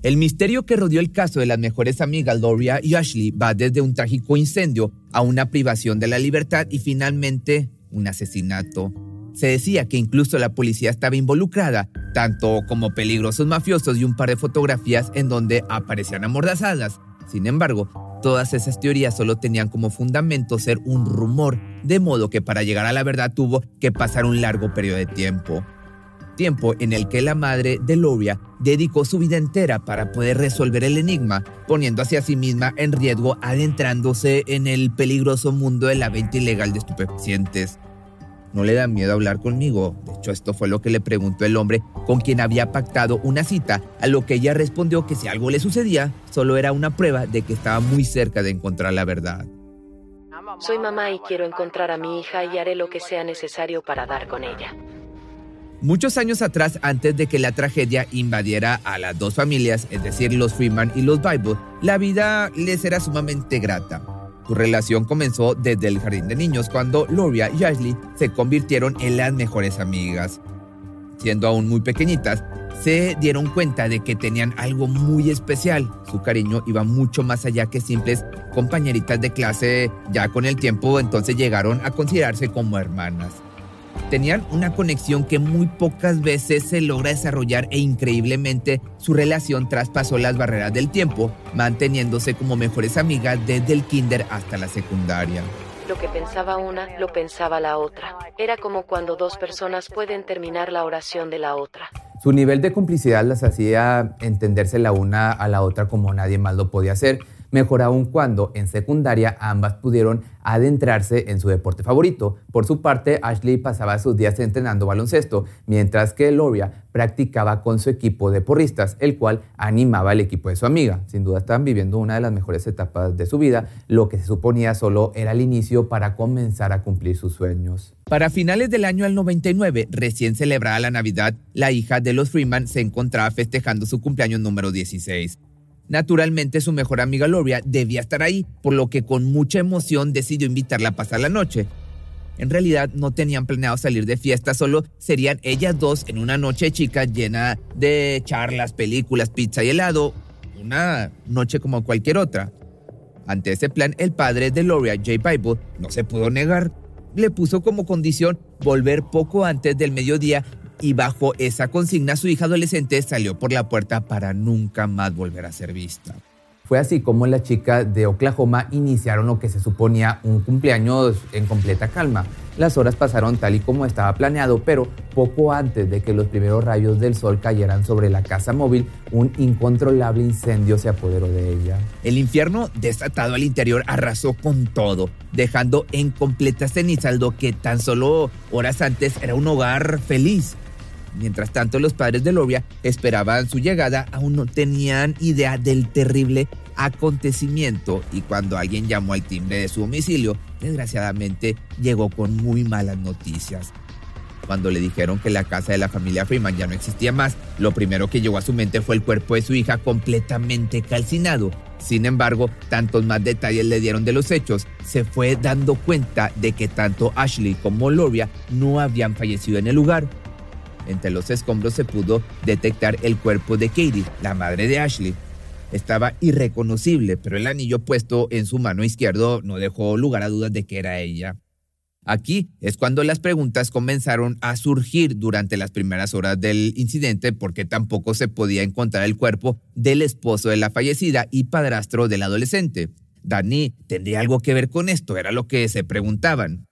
El misterio que rodeó el caso de las mejores amigas Loria y Ashley va desde un trágico incendio a una privación de la libertad y finalmente un asesinato. Se decía que incluso la policía estaba involucrada, tanto como peligrosos mafiosos y un par de fotografías en donde aparecían amordazadas. Sin embargo, todas esas teorías solo tenían como fundamento ser un rumor, de modo que para llegar a la verdad tuvo que pasar un largo periodo de tiempo tiempo en el que la madre de Loria dedicó su vida entera para poder resolver el enigma, poniendo hacia sí misma en riesgo adentrándose en el peligroso mundo de la venta ilegal de estupefacientes. No le da miedo hablar conmigo. De hecho, esto fue lo que le preguntó el hombre con quien había pactado una cita, a lo que ella respondió que si algo le sucedía, solo era una prueba de que estaba muy cerca de encontrar la verdad. Soy mamá y quiero encontrar a mi hija y haré lo que sea necesario para dar con ella. Muchos años atrás, antes de que la tragedia invadiera a las dos familias, es decir, los Freeman y los Bible, la vida les era sumamente grata. Su relación comenzó desde el jardín de niños cuando Loria y Ashley se convirtieron en las mejores amigas. Siendo aún muy pequeñitas, se dieron cuenta de que tenían algo muy especial. Su cariño iba mucho más allá que simples compañeritas de clase. Ya con el tiempo entonces llegaron a considerarse como hermanas. Tenían una conexión que muy pocas veces se logra desarrollar e increíblemente su relación traspasó las barreras del tiempo, manteniéndose como mejores amigas desde el kinder hasta la secundaria. Lo que pensaba una, lo pensaba la otra. Era como cuando dos personas pueden terminar la oración de la otra. Su nivel de complicidad las hacía entenderse la una a la otra como nadie más lo podía hacer mejor aún cuando en secundaria ambas pudieron adentrarse en su deporte favorito. Por su parte, Ashley pasaba sus días entrenando baloncesto, mientras que Loria practicaba con su equipo de porristas, el cual animaba al equipo de su amiga. Sin duda estaban viviendo una de las mejores etapas de su vida, lo que se suponía solo era el inicio para comenzar a cumplir sus sueños. Para finales del año 99, recién celebrada la Navidad, la hija de los Freeman se encontraba festejando su cumpleaños número 16. Naturalmente su mejor amiga Loria debía estar ahí, por lo que con mucha emoción decidió invitarla a pasar la noche. En realidad no tenían planeado salir de fiesta, solo serían ellas dos en una noche chica llena de charlas, películas, pizza y helado, una noche como cualquier otra. Ante ese plan, el padre de Loria, Jay Bible, no se pudo negar. Le puso como condición volver poco antes del mediodía y bajo esa consigna su hija adolescente salió por la puerta para nunca más volver a ser vista. Fue así como las chicas de Oklahoma iniciaron lo que se suponía un cumpleaños en completa calma. Las horas pasaron tal y como estaba planeado, pero poco antes de que los primeros rayos del sol cayeran sobre la casa móvil, un incontrolable incendio se apoderó de ella. El infierno desatado al interior arrasó con todo, dejando en completa ceniza lo que tan solo horas antes era un hogar feliz. Mientras tanto, los padres de Loria esperaban su llegada, aún no tenían idea del terrible acontecimiento y cuando alguien llamó al timbre de su domicilio, desgraciadamente llegó con muy malas noticias. Cuando le dijeron que la casa de la familia Freeman ya no existía más, lo primero que llegó a su mente fue el cuerpo de su hija completamente calcinado. Sin embargo, tantos más detalles le dieron de los hechos, se fue dando cuenta de que tanto Ashley como Loria no habían fallecido en el lugar. Entre los escombros se pudo detectar el cuerpo de Katie, la madre de Ashley. Estaba irreconocible, pero el anillo puesto en su mano izquierdo no dejó lugar a dudas de que era ella. Aquí es cuando las preguntas comenzaron a surgir durante las primeras horas del incidente porque tampoco se podía encontrar el cuerpo del esposo de la fallecida y padrastro del adolescente. Danny tendría algo que ver con esto, era lo que se preguntaban.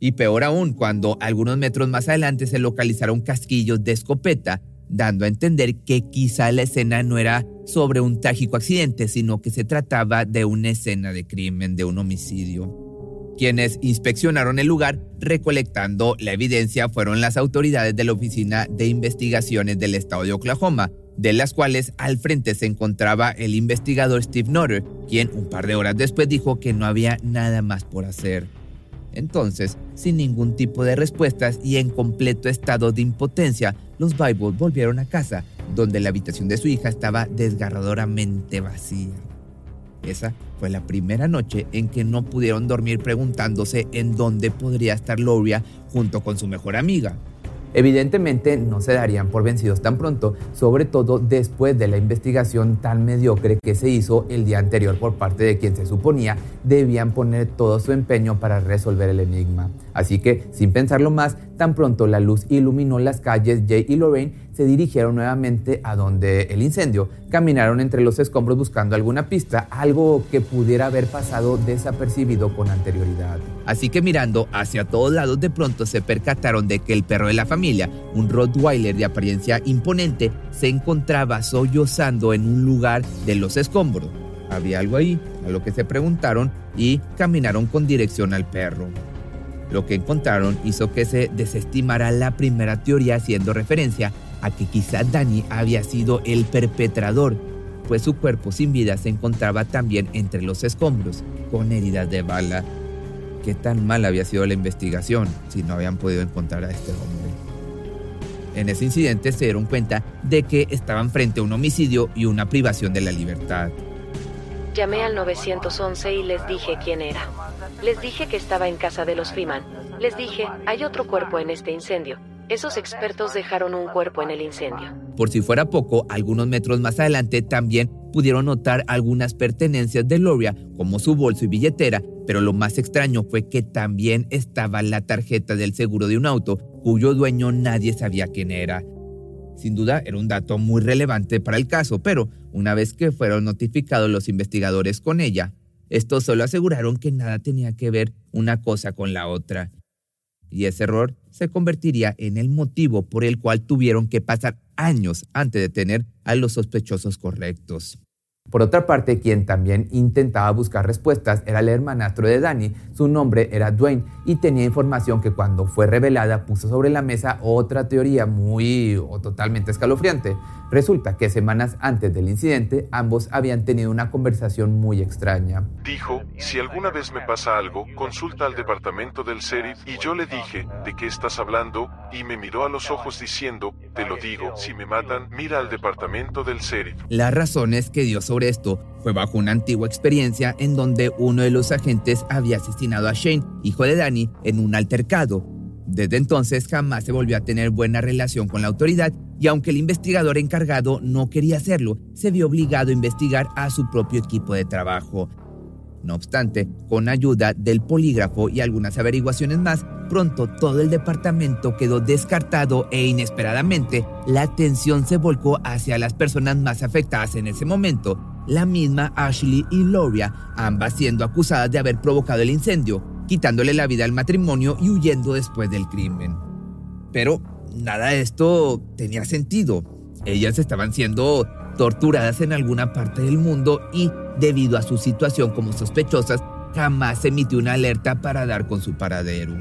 Y peor aún, cuando algunos metros más adelante se localizaron casquillos de escopeta, dando a entender que quizá la escena no era sobre un trágico accidente, sino que se trataba de una escena de crimen, de un homicidio. Quienes inspeccionaron el lugar recolectando la evidencia fueron las autoridades de la Oficina de Investigaciones del Estado de Oklahoma, de las cuales al frente se encontraba el investigador Steve Nutter, quien un par de horas después dijo que no había nada más por hacer. Entonces, sin ningún tipo de respuestas y en completo estado de impotencia, los Bible volvieron a casa, donde la habitación de su hija estaba desgarradoramente vacía. Esa fue la primera noche en que no pudieron dormir preguntándose en dónde podría estar Loria junto con su mejor amiga. Evidentemente no se darían por vencidos tan pronto, sobre todo después de la investigación tan mediocre que se hizo el día anterior por parte de quien se suponía debían poner todo su empeño para resolver el enigma. Así que, sin pensarlo más, tan pronto la luz iluminó las calles, Jay y Lorraine se dirigieron nuevamente a donde el incendio. Caminaron entre los escombros buscando alguna pista, algo que pudiera haber pasado desapercibido con anterioridad. Así que mirando hacia todos lados de pronto se percataron de que el perro de la familia, un Rottweiler de apariencia imponente, se encontraba sollozando en un lugar de los escombros. Había algo ahí, a lo que se preguntaron y caminaron con dirección al perro. Lo que encontraron hizo que se desestimara la primera teoría haciendo referencia a que quizá Danny había sido el perpetrador, pues su cuerpo sin vida se encontraba también entre los escombros, con heridas de bala. ¿Qué tan mal había sido la investigación si no habían podido encontrar a este hombre? En ese incidente se dieron cuenta de que estaban frente a un homicidio y una privación de la libertad. Llamé al 911 y les dije quién era. Les dije que estaba en casa de los Freeman. Les dije, hay otro cuerpo en este incendio. Esos expertos dejaron un cuerpo en el incendio. Por si fuera poco, algunos metros más adelante también pudieron notar algunas pertenencias de Loria, como su bolso y billetera, pero lo más extraño fue que también estaba la tarjeta del seguro de un auto, cuyo dueño nadie sabía quién era. Sin duda era un dato muy relevante para el caso, pero una vez que fueron notificados los investigadores con ella, estos solo aseguraron que nada tenía que ver una cosa con la otra. Y ese error se convertiría en el motivo por el cual tuvieron que pasar años antes de tener a los sospechosos correctos. Por otra parte, quien también intentaba buscar respuestas era el hermanastro de Danny. Su nombre era Dwayne y tenía información que cuando fue revelada puso sobre la mesa otra teoría muy o totalmente escalofriante. Resulta que semanas antes del incidente, ambos habían tenido una conversación muy extraña. Dijo, si alguna vez me pasa algo, consulta al departamento del sheriff y yo le dije, ¿de qué estás hablando? Y me miró a los ojos diciendo, te lo digo, si me matan, mira al departamento del sheriff. Las razones que dio sobre esto fue bajo una antigua experiencia en donde uno de los agentes había asesinado a Shane, hijo de Danny, en un altercado. Desde entonces jamás se volvió a tener buena relación con la autoridad y aunque el investigador encargado no quería hacerlo, se vio obligado a investigar a su propio equipo de trabajo. No obstante, con ayuda del polígrafo y algunas averiguaciones más, pronto todo el departamento quedó descartado e inesperadamente la atención se volcó hacia las personas más afectadas en ese momento, la misma Ashley y Loria, ambas siendo acusadas de haber provocado el incendio, quitándole la vida al matrimonio y huyendo después del crimen. Pero nada de esto tenía sentido. Ellas estaban siendo torturadas en alguna parte del mundo y, debido a su situación como sospechosas, jamás emitió una alerta para dar con su paradero.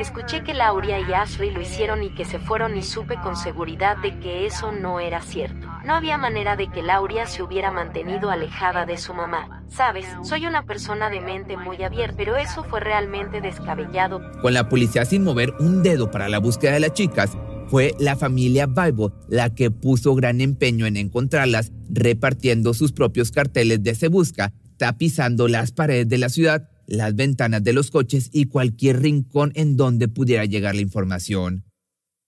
Escuché que Lauria y Ashley lo hicieron y que se fueron y supe con seguridad de que eso no era cierto. No había manera de que Lauria se hubiera mantenido alejada de su mamá. Sabes, soy una persona de mente muy abierta, pero eso fue realmente descabellado. Con la policía sin mover un dedo para la búsqueda de las chicas, fue la familia Bible la que puso gran empeño en encontrarlas, repartiendo sus propios carteles de Se Busca, tapizando las paredes de la ciudad, las ventanas de los coches y cualquier rincón en donde pudiera llegar la información.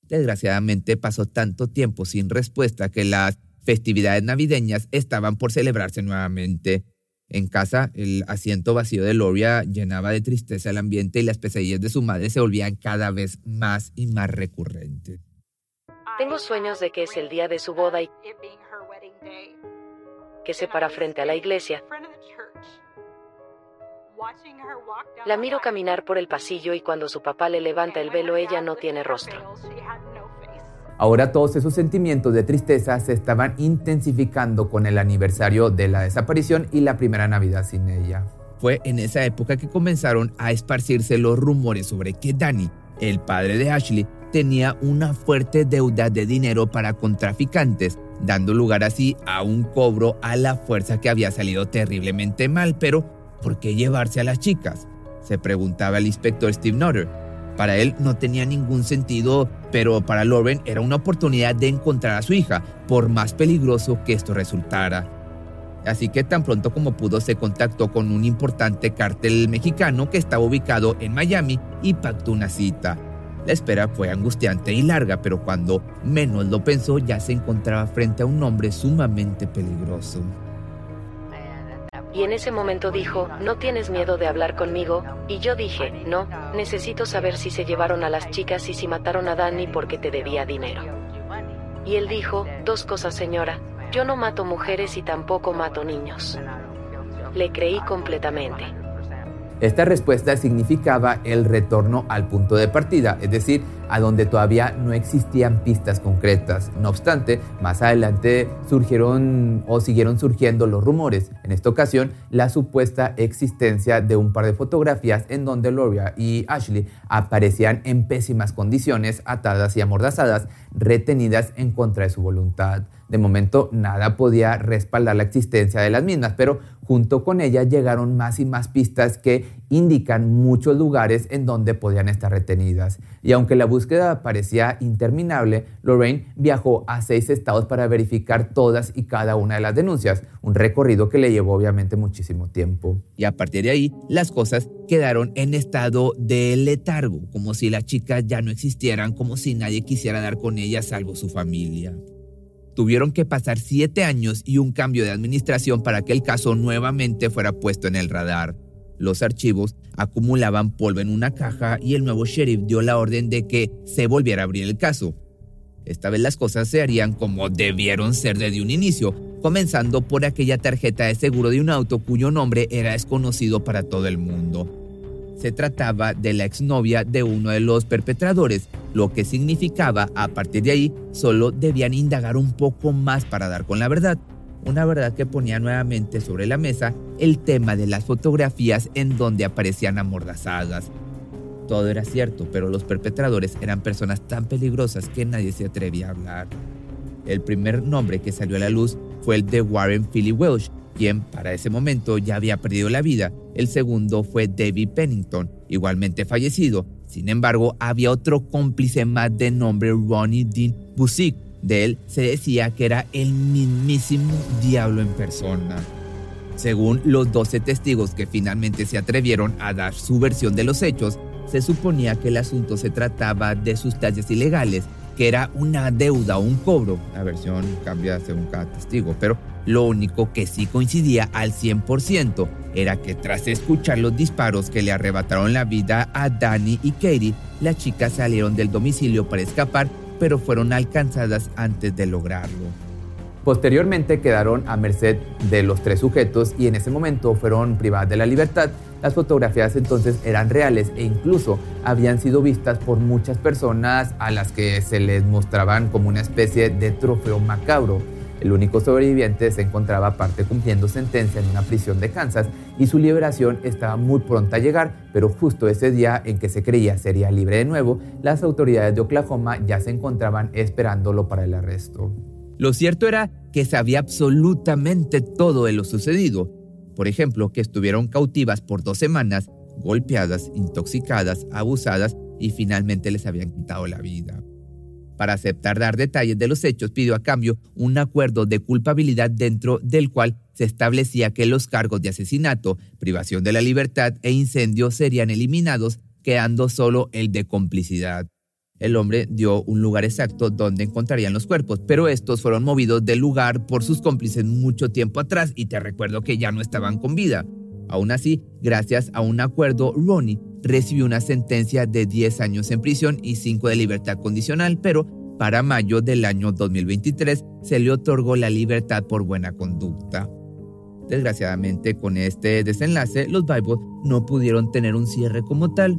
Desgraciadamente pasó tanto tiempo sin respuesta que las festividades navideñas estaban por celebrarse nuevamente. En casa, el asiento vacío de Loria llenaba de tristeza el ambiente y las pesadillas de su madre se volvían cada vez más y más recurrentes. Tengo sueños de que es el día de su boda y que se para frente a la iglesia. La miro caminar por el pasillo y cuando su papá le levanta el velo ella no tiene rostro. Ahora todos esos sentimientos de tristeza se estaban intensificando con el aniversario de la desaparición y la primera Navidad sin ella. Fue en esa época que comenzaron a esparcirse los rumores sobre que Danny, el padre de Ashley, tenía una fuerte deuda de dinero para contraficantes, dando lugar así a un cobro a la fuerza que había salido terriblemente mal. Pero, ¿por qué llevarse a las chicas? Se preguntaba el inspector Steve Nutter para él no tenía ningún sentido, pero para Lauren era una oportunidad de encontrar a su hija, por más peligroso que esto resultara. Así que tan pronto como pudo se contactó con un importante cártel mexicano que estaba ubicado en Miami y pactó una cita. La espera fue angustiante y larga, pero cuando menos lo pensó ya se encontraba frente a un hombre sumamente peligroso. Y en ese momento dijo, ¿no tienes miedo de hablar conmigo? Y yo dije, no, necesito saber si se llevaron a las chicas y si mataron a Danny porque te debía dinero. Y él dijo, dos cosas señora, yo no mato mujeres y tampoco mato niños. Le creí completamente. Esta respuesta significaba el retorno al punto de partida, es decir, a donde todavía no existían pistas concretas. No obstante, más adelante surgieron o siguieron surgiendo los rumores. En esta ocasión, la supuesta existencia de un par de fotografías en donde Gloria y Ashley aparecían en pésimas condiciones, atadas y amordazadas, retenidas en contra de su voluntad. De momento nada podía respaldar la existencia de las mismas, pero junto con ella llegaron más y más pistas que indican muchos lugares en donde podían estar retenidas. Y aunque la búsqueda parecía interminable, Lorraine viajó a seis estados para verificar todas y cada una de las denuncias, un recorrido que le llevó obviamente muchísimo tiempo. Y a partir de ahí, las cosas quedaron en estado de letargo, como si las chicas ya no existieran, como si nadie quisiera dar con ellas salvo su familia. Tuvieron que pasar siete años y un cambio de administración para que el caso nuevamente fuera puesto en el radar. Los archivos acumulaban polvo en una caja y el nuevo sheriff dio la orden de que se volviera a abrir el caso. Esta vez las cosas se harían como debieron ser desde un inicio, comenzando por aquella tarjeta de seguro de un auto cuyo nombre era desconocido para todo el mundo. Se trataba de la exnovia de uno de los perpetradores, lo que significaba, a partir de ahí, solo debían indagar un poco más para dar con la verdad una verdad que ponía nuevamente sobre la mesa el tema de las fotografías en donde aparecían amordazadas. Todo era cierto, pero los perpetradores eran personas tan peligrosas que nadie se atrevía a hablar. El primer nombre que salió a la luz fue el de Warren Philly Welsh, quien para ese momento ya había perdido la vida. El segundo fue David Pennington, igualmente fallecido. Sin embargo, había otro cómplice más de nombre Ronnie Dean Busick, de él se decía que era el mismísimo diablo en persona. Según los 12 testigos que finalmente se atrevieron a dar su versión de los hechos, se suponía que el asunto se trataba de sustancias ilegales, que era una deuda o un cobro. La versión cambia según cada testigo, pero lo único que sí coincidía al 100% era que tras escuchar los disparos que le arrebataron la vida a Danny y Katie, las chicas salieron del domicilio para escapar pero fueron alcanzadas antes de lograrlo. Posteriormente quedaron a merced de los tres sujetos y en ese momento fueron privadas de la libertad. Las fotografías entonces eran reales e incluso habían sido vistas por muchas personas a las que se les mostraban como una especie de trofeo macabro. El único sobreviviente se encontraba aparte cumpliendo sentencia en una prisión de Kansas y su liberación estaba muy pronta a llegar, pero justo ese día en que se creía sería libre de nuevo, las autoridades de Oklahoma ya se encontraban esperándolo para el arresto. Lo cierto era que sabía absolutamente todo de lo sucedido. Por ejemplo, que estuvieron cautivas por dos semanas, golpeadas, intoxicadas, abusadas y finalmente les habían quitado la vida. Para aceptar dar detalles de los hechos, pidió a cambio un acuerdo de culpabilidad dentro del cual se establecía que los cargos de asesinato, privación de la libertad e incendio serían eliminados, quedando solo el de complicidad. El hombre dio un lugar exacto donde encontrarían los cuerpos, pero estos fueron movidos del lugar por sus cómplices mucho tiempo atrás y te recuerdo que ya no estaban con vida. Aún así, gracias a un acuerdo, Ronnie recibió una sentencia de 10 años en prisión y 5 de libertad condicional, pero para mayo del año 2023 se le otorgó la libertad por buena conducta. Desgraciadamente, con este desenlace, los Bibles no pudieron tener un cierre como tal.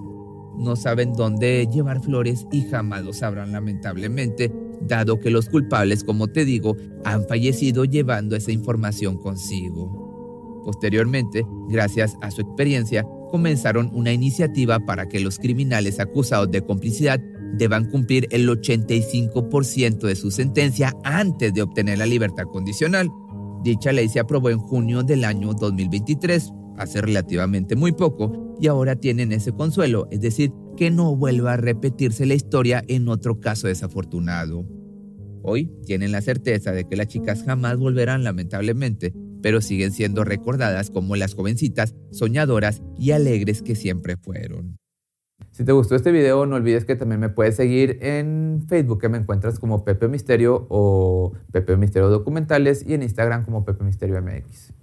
No saben dónde llevar flores y jamás lo sabrán lamentablemente, dado que los culpables, como te digo, han fallecido llevando esa información consigo. Posteriormente, gracias a su experiencia, comenzaron una iniciativa para que los criminales acusados de complicidad deban cumplir el 85% de su sentencia antes de obtener la libertad condicional. Dicha ley se aprobó en junio del año 2023, hace relativamente muy poco, y ahora tienen ese consuelo, es decir, que no vuelva a repetirse la historia en otro caso desafortunado. Hoy tienen la certeza de que las chicas jamás volverán lamentablemente, pero siguen siendo recordadas como las jovencitas soñadoras y alegres que siempre fueron. Si te gustó este video, no olvides que también me puedes seguir en Facebook, que me encuentras como Pepe Misterio o Pepe Misterio Documentales, y en Instagram como Pepe Misterio MX.